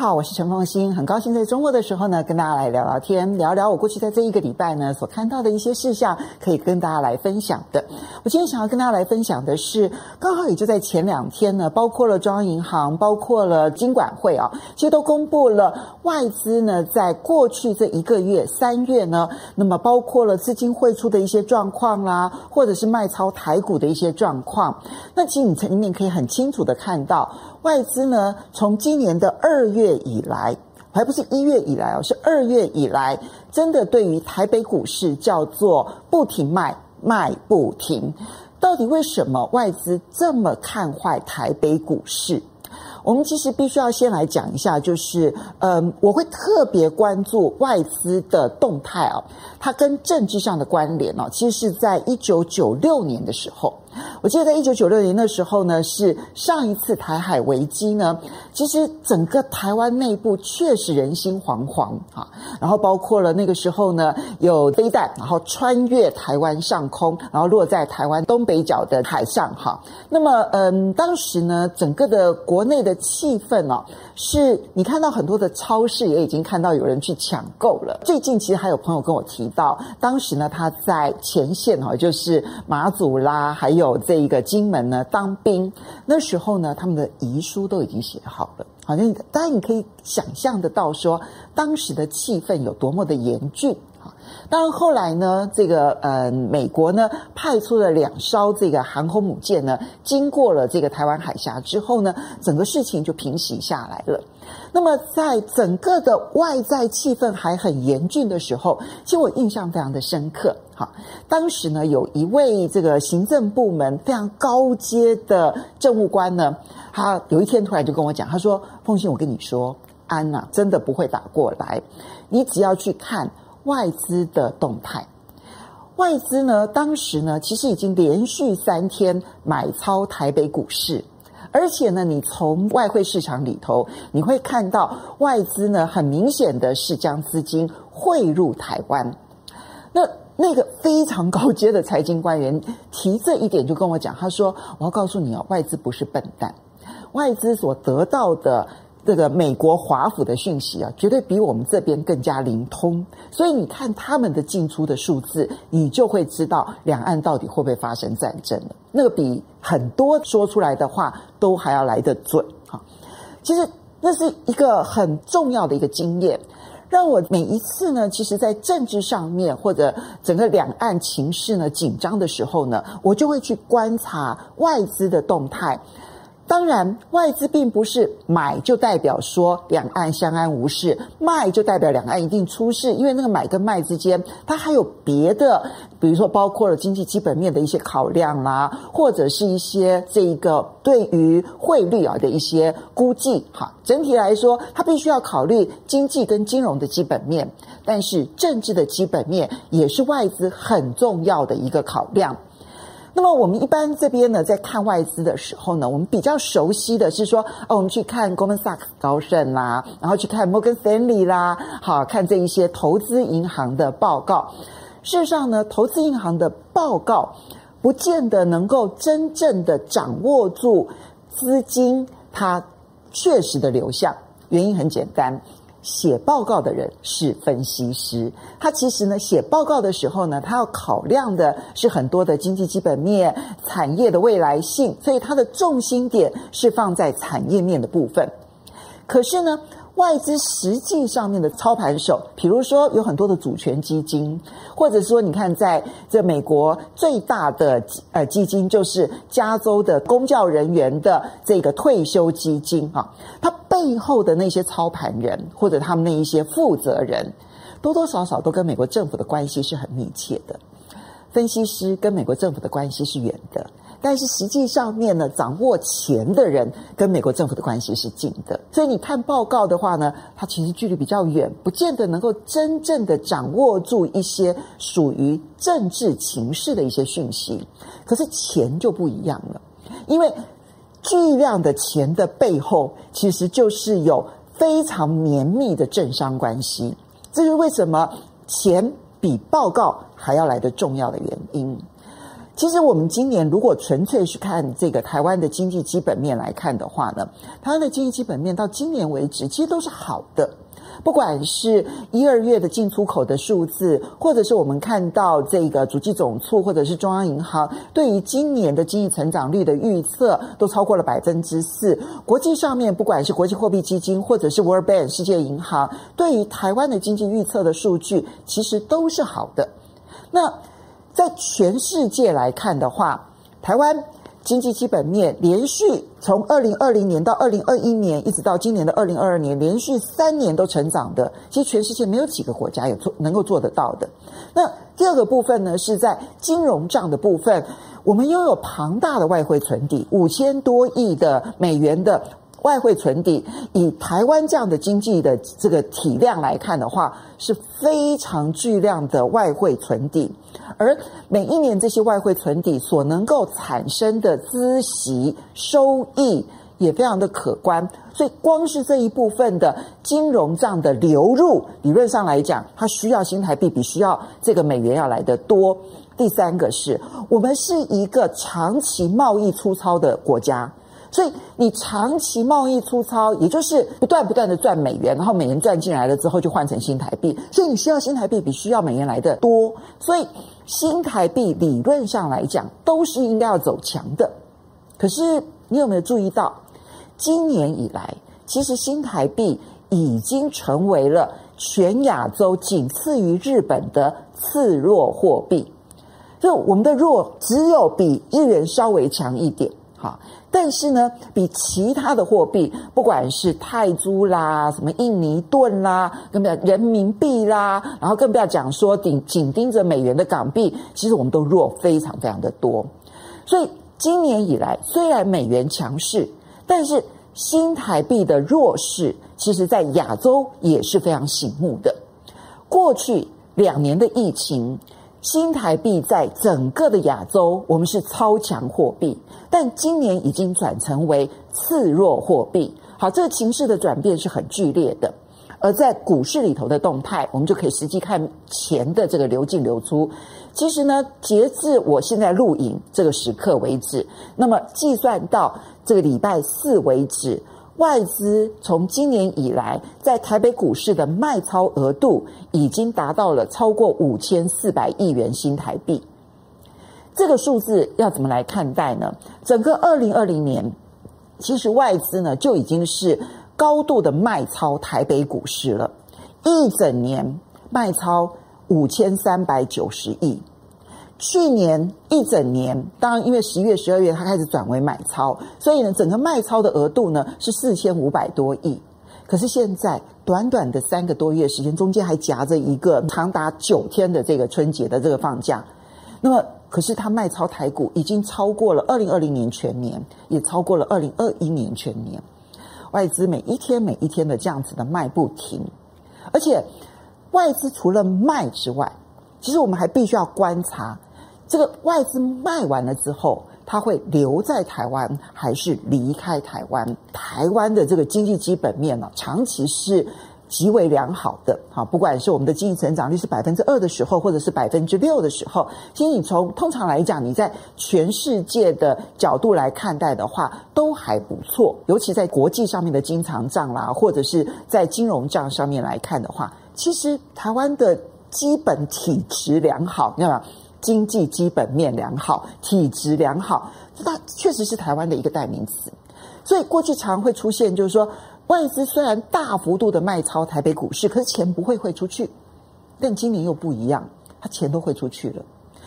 好，我是陈凤欣，很高兴在周末的时候呢，跟大家来聊聊天，聊聊我过去在这一个礼拜呢所看到的一些事项，可以跟大家来分享的。我今天想要跟大家来分享的是，刚好也就在前两天呢，包括了中央银行，包括了金管会啊，其实都公布了外资呢在过去这一个月三月呢，那么包括了资金汇出的一些状况啦，或者是卖超台股的一些状况。那其实你从里面可以很清楚的看到。外资呢，从今年的二月以来，还不是一月以来哦，是二月以来，真的对于台北股市叫做不停卖，卖不停。到底为什么外资这么看坏台北股市？我们其实必须要先来讲一下，就是，嗯，我会特别关注外资的动态哦，它跟政治上的关联哦，其实是在一九九六年的时候。我记得在一九九六年的时候呢，是上一次台海危机呢，其实整个台湾内部确实人心惶惶啊。然后包括了那个时候呢，有飞弹，然后穿越台湾上空，然后落在台湾东北角的海上哈。那么，嗯，当时呢，整个的国内的气氛哦，是你看到很多的超市也已经看到有人去抢购了。最近其实还有朋友跟我提到，当时呢他在前线哈，就是马祖啦，还有。有这一个金门呢当兵，那时候呢，他们的遗书都已经写好了，好像当然你可以想象得到说，当时的气氛有多么的严峻。当然后来呢，这个呃，美国呢派出了两艘这个航空母舰呢，经过了这个台湾海峡之后呢，整个事情就平息下来了。那么在整个的外在气氛还很严峻的时候，其实我印象非常的深刻。哈，当时呢，有一位这个行政部门非常高阶的政务官呢，他有一天突然就跟我讲，他说：“凤信，我跟你说，安呐，真的不会打过来，你只要去看。”外资的动态，外资呢，当时呢，其实已经连续三天买超台北股市，而且呢，你从外汇市场里头，你会看到外资呢，很明显的是将资金汇入台湾。那那个非常高阶的财经官员提这一点，就跟我讲，他说：“我要告诉你哦，外资不是笨蛋，外资所得到的。”这个美国华府的讯息啊，绝对比我们这边更加灵通。所以你看他们的进出的数字，你就会知道两岸到底会不会发生战争了。那个比很多说出来的话都还要来得准哈。其实那是一个很重要的一个经验，让我每一次呢，其实在政治上面或者整个两岸情势呢紧张的时候呢，我就会去观察外资的动态。当然，外资并不是买就代表说两岸相安无事，卖就代表两岸一定出事。因为那个买跟卖之间，它还有别的，比如说包括了经济基本面的一些考量啦，或者是一些这个对于汇率啊的一些估计。哈，整体来说，它必须要考虑经济跟金融的基本面，但是政治的基本面也是外资很重要的一个考量。那么我们一般这边呢，在看外资的时候呢，我们比较熟悉的是说，哦，我们去看 Goldman Sachs 高盛啦，然后去看摩根 Stanley 啦，好，看这一些投资银行的报告。事实上呢，投资银行的报告不见得能够真正的掌握住资金它确实的流向。原因很简单。写报告的人是分析师，他其实呢，写报告的时候呢，他要考量的是很多的经济基本面、产业的未来性，所以他的重心点是放在产业面的部分。可是呢，外资实际上面的操盘手，比如说有很多的主权基金，或者说你看，在这美国最大的呃基金就是加州的公教人员的这个退休基金啊，它背后的那些操盘人或者他们那一些负责人，多多少少都跟美国政府的关系是很密切的。分析师跟美国政府的关系是远的。但是实际上面呢，掌握钱的人跟美国政府的关系是近的，所以你看报告的话呢，它其实距离比较远，不见得能够真正的掌握住一些属于政治情势的一些讯息。可是钱就不一样了，因为巨量的钱的背后，其实就是有非常绵密的政商关系。这是为什么钱比报告还要来的重要的原因。其实我们今年如果纯粹是看这个台湾的经济基本面来看的话呢，台湾的经济基本面到今年为止其实都是好的。不管是一二月的进出口的数字，或者是我们看到这个主机总处或者是中央银行对于今年的经济成长率的预测，都超过了百分之四。国际上面，不管是国际货币基金或者是 World Bank 世界银行，对于台湾的经济预测的数据，其实都是好的。那在全世界来看的话，台湾。经济基本面连续从二零二零年到二零二一年，一直到今年的二零二二年，连续三年都成长的，其实全世界没有几个国家有做能够做得到的。那第二个部分呢，是在金融账的部分，我们拥有庞大的外汇存底，五千多亿的美元的。外汇存底，以台湾这样的经济的这个体量来看的话，是非常巨量的外汇存底，而每一年这些外汇存底所能够产生的孳息收益也非常的可观，所以光是这一部分的金融账的流入，理论上来讲，它需要新台币比需要这个美元要来得多。第三个是我们是一个长期贸易粗糙的国家。所以你长期贸易粗糙，也就是不断不断的赚美元，然后美元赚进来了之后就换成新台币，所以你需要新台币比需要美元来的多，所以新台币理论上来讲都是应该要走强的。可是你有没有注意到，今年以来，其实新台币已经成为了全亚洲仅次于日本的次弱货币，就我们的弱只有比日元稍微强一点。好，但是呢，比其他的货币，不管是泰铢啦、什么印尼盾啦、更不要人民币啦，然后更不要讲说紧紧盯着美元的港币，其实我们都弱非常非常的多。所以今年以来，虽然美元强势，但是新台币的弱势，其实在亚洲也是非常醒目的。过去两年的疫情。新台币在整个的亚洲，我们是超强货币，但今年已经转成为次弱货币。好，这个情势的转变是很剧烈的。而在股市里头的动态，我们就可以实际看钱的这个流进流出。其实呢，截至我现在录影这个时刻为止，那么计算到这个礼拜四为止。外资从今年以来在台北股市的卖超额度已经达到了超过五千四百亿元新台币。这个数字要怎么来看待呢？整个二零二零年，其实外资呢就已经是高度的卖超台北股市了，一整年卖超五千三百九十亿。去年一整年，当然因为十一月、十二月它开始转为买超，所以呢，整个卖超的额度呢是四千五百多亿。可是现在短短的三个多月时间，中间还夹着一个长达九天的这个春节的这个放假，那么可是它卖超台股已经超过了二零二零年全年，也超过了二零二一年全年。外资每一天每一天的这样子的卖不停，而且外资除了卖之外，其实我们还必须要观察。这个外资卖完了之后，它会留在台湾还是离开台湾？台湾的这个经济基本面呢，长期是极为良好的。好，不管是我们的经济成长率是百分之二的时候，或者是百分之六的时候，其实你从通常来讲，你在全世界的角度来看待的话，都还不错。尤其在国际上面的经常账啦，或者是在金融账上面来看的话，其实台湾的基本体质良好，你知道吗？经济基本面良好，体质良好，它确实是台湾的一个代名词。所以过去常会出现，就是说外资虽然大幅度的卖超台北股市，可是钱不会汇出去。但今年又不一样，它钱都汇出去了，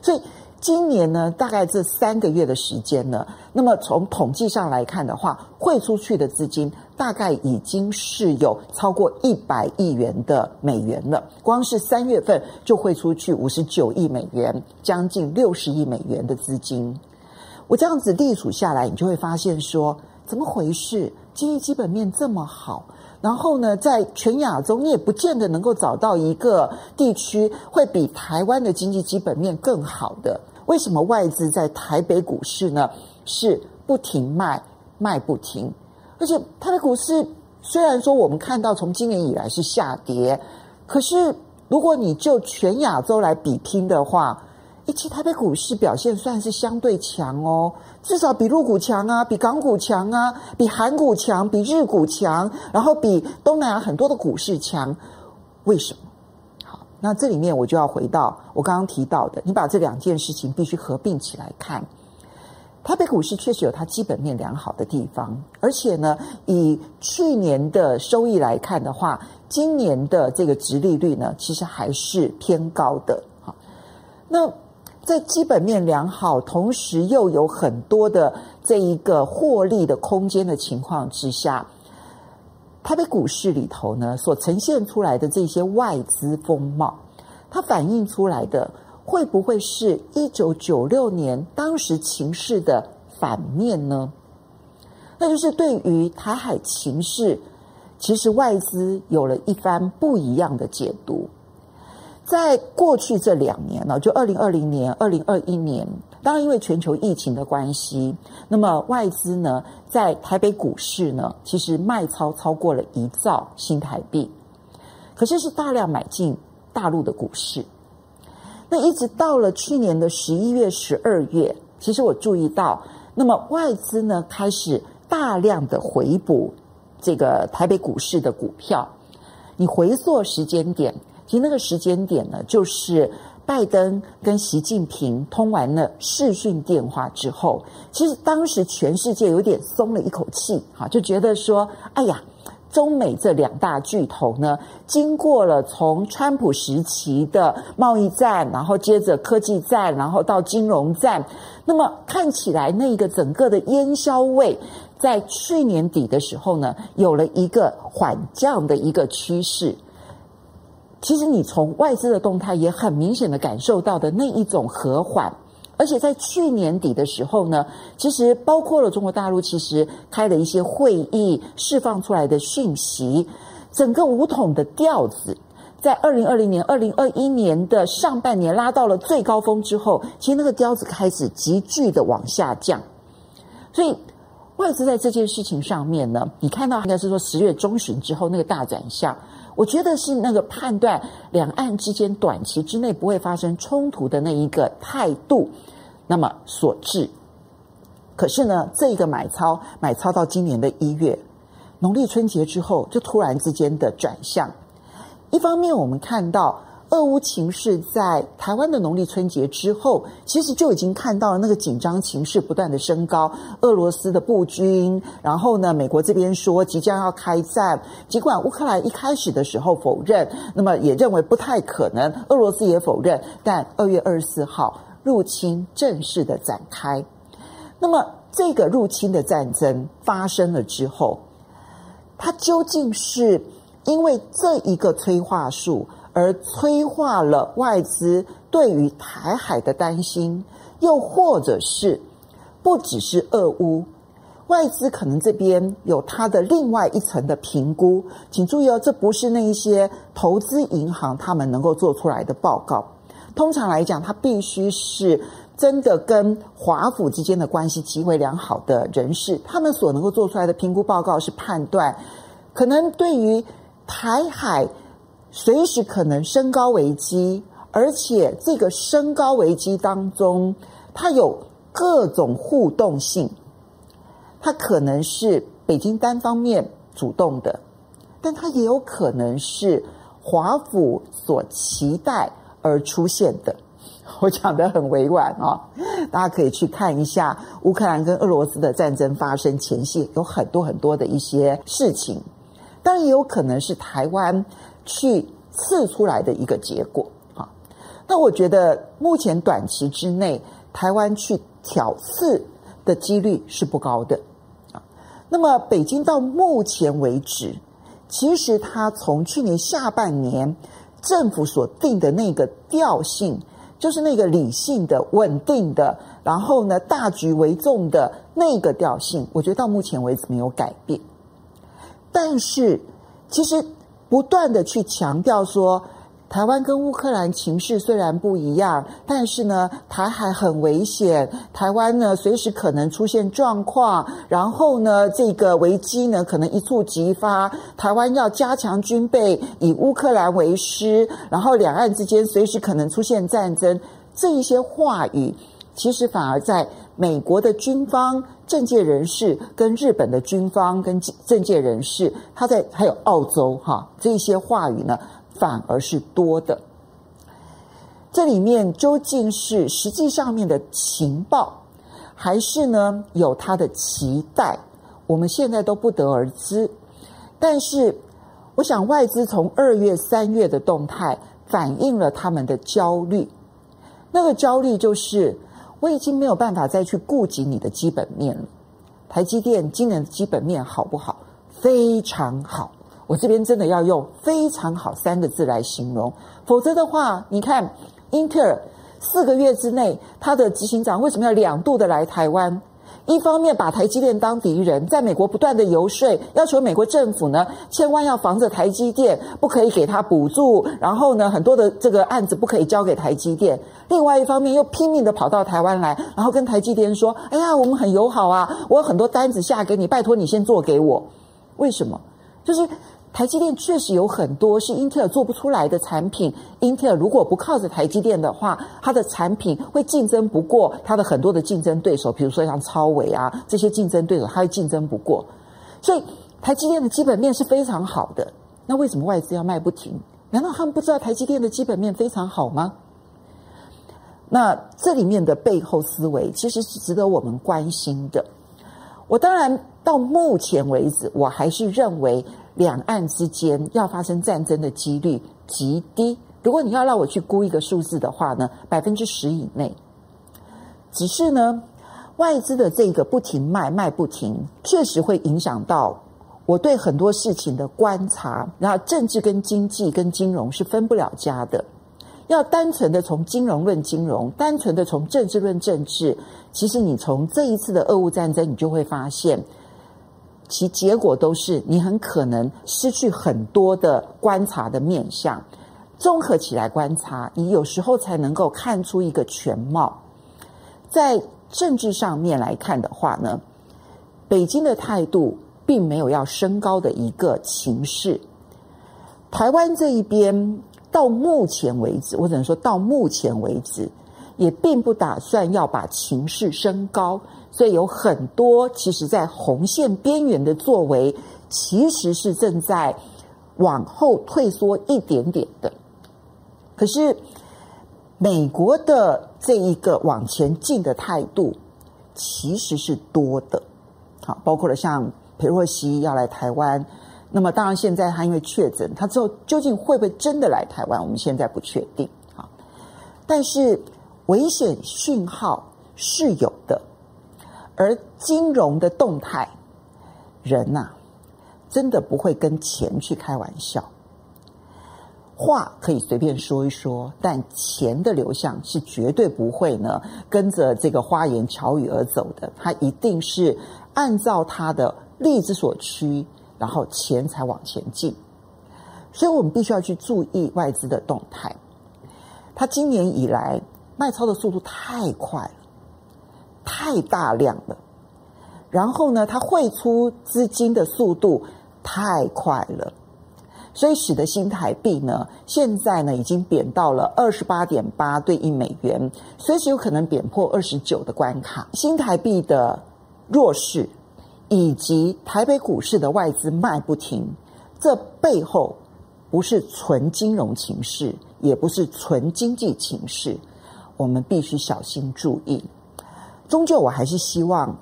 所以。今年呢，大概这三个月的时间呢，那么从统计上来看的话，汇出去的资金大概已经是有超过一百亿元的美元了。光是三月份就汇出去五十九亿美元，将近六十亿美元的资金。我这样子列数下来，你就会发现说，怎么回事？经济基本面这么好，然后呢，在全亚洲你也不见得能够找到一个地区会比台湾的经济基本面更好的。为什么外资在台北股市呢？是不停卖，卖不停，而且台北股市虽然说我们看到从今年以来是下跌，可是如果你就全亚洲来比拼的话，诶，其实台北股市表现算是相对强哦，至少比陆股强啊，比港股强啊，比韩股强，比日股强，然后比东南亚很多的股市强。为什么？那这里面我就要回到我刚刚提到的，你把这两件事情必须合并起来看。台北股市确实有它基本面良好的地方，而且呢，以去年的收益来看的话，今年的这个殖利率呢，其实还是偏高的。好，那。在基本面良好，同时又有很多的这一个获利的空间的情况之下，台北股市里头呢，所呈现出来的这些外资风貌，它反映出来的会不会是一九九六年当时情势的反面呢？那就是对于台海情势，其实外资有了一番不一样的解读。在过去这两年呢，就二零二零年、二零二一年，当然因为全球疫情的关系，那么外资呢，在台北股市呢，其实卖超超过了一兆新台币，可是是大量买进大陆的股市。那一直到了去年的十一月、十二月，其实我注意到，那么外资呢，开始大量的回补这个台北股市的股票。你回溯时间点。其实那个时间点呢，就是拜登跟习近平通完了视讯电话之后，其实当时全世界有点松了一口气，哈，就觉得说，哎呀，中美这两大巨头呢，经过了从川普时期的贸易战，然后接着科技战，然后到金融战，那么看起来那个整个的烟消味，在去年底的时候呢，有了一个缓降的一个趋势。其实你从外资的动态也很明显的感受到的那一种和缓，而且在去年底的时候呢，其实包括了中国大陆，其实开了一些会议，释放出来的讯息，整个武统的调子，在二零二零年、二零二一年的上半年拉到了最高峰之后，其实那个调子开始急剧的往下降，所以外资在这件事情上面呢，你看到应该是说十月中旬之后那个大转向。我觉得是那个判断两岸之间短期之内不会发生冲突的那一个态度，那么所致。可是呢，这一个买超买超到今年的一月，农历春节之后就突然之间的转向。一方面，我们看到。俄乌情势在台湾的农历春节之后，其实就已经看到了那个紧张情势不断的升高。俄罗斯的布军，然后呢，美国这边说即将要开战，尽管乌克兰一开始的时候否认，那么也认为不太可能，俄罗斯也否认。但二月二十四号，入侵正式的展开。那么这个入侵的战争发生了之后，它究竟是因为这一个催化术？而催化了外资对于台海的担心，又或者是不只是俄乌，外资可能这边有它的另外一层的评估。请注意哦，这不是那一些投资银行他们能够做出来的报告。通常来讲，它必须是真的跟华府之间的关系极为良好的人士，他们所能够做出来的评估报告是判断，可能对于台海。随时可能升高危机，而且这个升高危机当中，它有各种互动性。它可能是北京单方面主动的，但它也有可能是华府所期待而出现的。我讲得很委婉啊，大家可以去看一下乌克兰跟俄罗斯的战争发生前夕，有很多很多的一些事情。当然也有可能是台湾。去刺出来的一个结果，啊，那我觉得目前短期之内，台湾去挑刺的几率是不高的，啊，那么北京到目前为止，其实它从去年下半年政府所定的那个调性，就是那个理性的、稳定的，然后呢大局为重的那个调性，我觉得到目前为止没有改变，但是其实。不断的去强调说，台湾跟乌克兰情势虽然不一样，但是呢，台海很危险，台湾呢随时可能出现状况，然后呢，这个危机呢可能一触即发，台湾要加强军备，以乌克兰为师，然后两岸之间随时可能出现战争，这一些话语，其实反而在美国的军方政界人士、跟日本的军方跟政界人士，他在还有澳洲哈，这些话语呢，反而是多的。这里面究竟是实际上面的情报，还是呢有他的期待？我们现在都不得而知。但是，我想外资从二月、三月的动态，反映了他们的焦虑。那个焦虑就是，我已经没有办法再去顾及你的基本面了。台积电今年的基本面好不好？非常好。我这边真的要用“非常好”三个字来形容，否则的话，你看。英特尔四个月之内，他的执行长为什么要两度的来台湾？一方面把台积电当敌人，在美国不断的游说，要求美国政府呢，千万要防着台积电，不可以给他补助，然后呢，很多的这个案子不可以交给台积电。另外一方面，又拼命的跑到台湾来，然后跟台积电说：“哎呀，我们很友好啊，我有很多单子下给你，拜托你先做给我。”为什么？就是。台积电确实有很多是英特尔做不出来的产品。英特尔如果不靠着台积电的话，它的产品会竞争不过它的很多的竞争对手，比如说像超微啊这些竞争对手，它会竞争不过。所以台积电的基本面是非常好的。那为什么外资要卖不停？难道他们不知道台积电的基本面非常好吗？那这里面的背后思维其实是值得我们关心的。我当然到目前为止，我还是认为。两岸之间要发生战争的几率极低。如果你要让我去估一个数字的话呢，百分之十以内。只是呢，外资的这个不停卖卖不停，确实会影响到我对很多事情的观察。然后，政治跟经济跟金融是分不了家的。要单纯的从金融论金融，单纯的从政治论政治，其实你从这一次的俄乌战争，你就会发现。其结果都是你很可能失去很多的观察的面向，综合起来观察，你有时候才能够看出一个全貌。在政治上面来看的话呢，北京的态度并没有要升高的一个情势。台湾这一边到目前为止，我只能说到目前为止，也并不打算要把情势升高。所以有很多其实，在红线边缘的作为，其实是正在往后退缩一点点的。可是，美国的这一个往前进的态度，其实是多的。好，包括了像裴洛西要来台湾，那么当然现在他因为确诊，他之后究竟会不会真的来台湾，我们现在不确定。好，但是危险讯号是有的。而金融的动态，人呐、啊，真的不会跟钱去开玩笑。话可以随便说一说，但钱的流向是绝对不会呢跟着这个花言巧语而走的。它一定是按照它的利之所趋，然后钱才往前进。所以我们必须要去注意外资的动态。它今年以来卖超的速度太快了。太大量了，然后呢，它汇出资金的速度太快了，所以使得新台币呢，现在呢已经贬到了二十八点八对一美元，随时有可能贬破二十九的关卡。新台币的弱势，以及台北股市的外资卖不停，这背后不是纯金融情势，也不是纯经济情势，我们必须小心注意。终究，我还是希望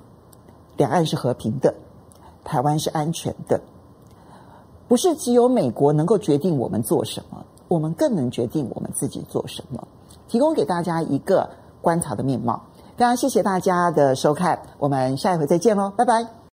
两岸是和平的，台湾是安全的。不是只有美国能够决定我们做什么，我们更能决定我们自己做什么。提供给大家一个观察的面貌。非常谢谢大家的收看，我们下一回再见喽，拜拜。